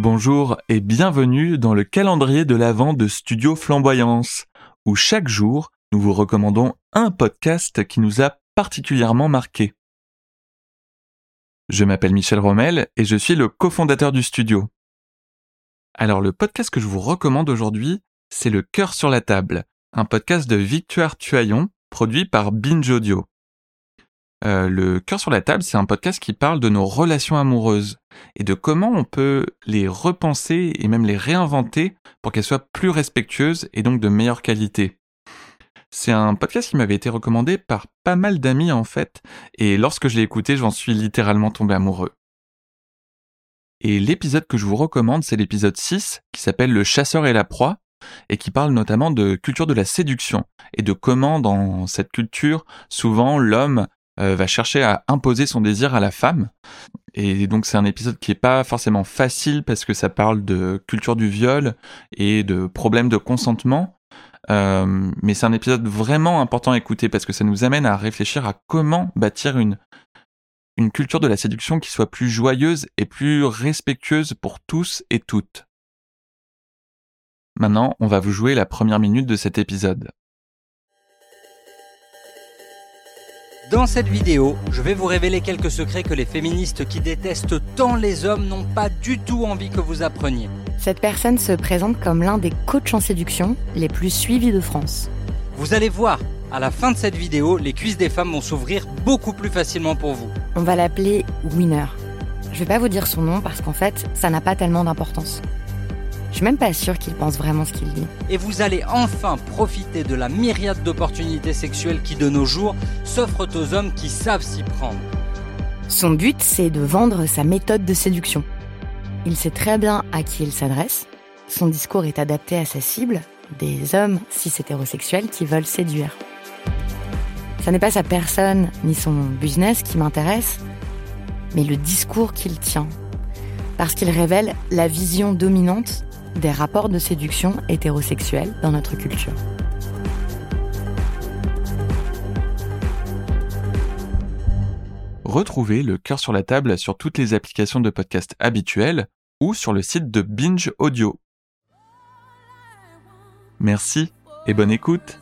Bonjour et bienvenue dans le calendrier de l'Avent de Studio Flamboyance, où chaque jour nous vous recommandons un podcast qui nous a particulièrement marqué. Je m'appelle Michel Rommel et je suis le cofondateur du studio. Alors le podcast que je vous recommande aujourd'hui, c'est Le cœur sur la table, un podcast de Victoire Tuaillon produit par Binge Audio. Euh, le cœur sur la table, c'est un podcast qui parle de nos relations amoureuses et de comment on peut les repenser et même les réinventer pour qu'elles soient plus respectueuses et donc de meilleure qualité. C'est un podcast qui m'avait été recommandé par pas mal d'amis en fait, et lorsque je l'ai écouté, j'en suis littéralement tombé amoureux. Et l'épisode que je vous recommande, c'est l'épisode 6, qui s'appelle Le chasseur et la proie, et qui parle notamment de culture de la séduction, et de comment dans cette culture, souvent l'homme euh, va chercher à imposer son désir à la femme. Et donc c'est un épisode qui est pas forcément facile parce que ça parle de culture du viol et de problèmes de consentement. Euh, mais c'est un épisode vraiment important à écouter parce que ça nous amène à réfléchir à comment bâtir une, une culture de la séduction qui soit plus joyeuse et plus respectueuse pour tous et toutes. Maintenant, on va vous jouer la première minute de cet épisode. Dans cette vidéo, je vais vous révéler quelques secrets que les féministes qui détestent tant les hommes n'ont pas du tout envie que vous appreniez. Cette personne se présente comme l'un des coachs en séduction les plus suivis de France. Vous allez voir, à la fin de cette vidéo, les cuisses des femmes vont s'ouvrir beaucoup plus facilement pour vous. On va l'appeler Winner. Je vais pas vous dire son nom parce qu'en fait, ça n'a pas tellement d'importance. Je suis même pas sûre qu'il pense vraiment ce qu'il dit. Et vous allez enfin profiter de la myriade d'opportunités sexuelles qui de nos jours s'offrent aux hommes qui savent s'y prendre. Son but, c'est de vendre sa méthode de séduction. Il sait très bien à qui il s'adresse. Son discours est adapté à sa cible, des hommes cis hétérosexuels qui veulent séduire. Ça n'est pas sa personne ni son business qui m'intéresse, mais le discours qu'il tient. Parce qu'il révèle la vision dominante des rapports de séduction hétérosexuels dans notre culture. Retrouvez le cœur sur la table sur toutes les applications de podcast habituelles ou sur le site de Binge Audio. Merci et bonne écoute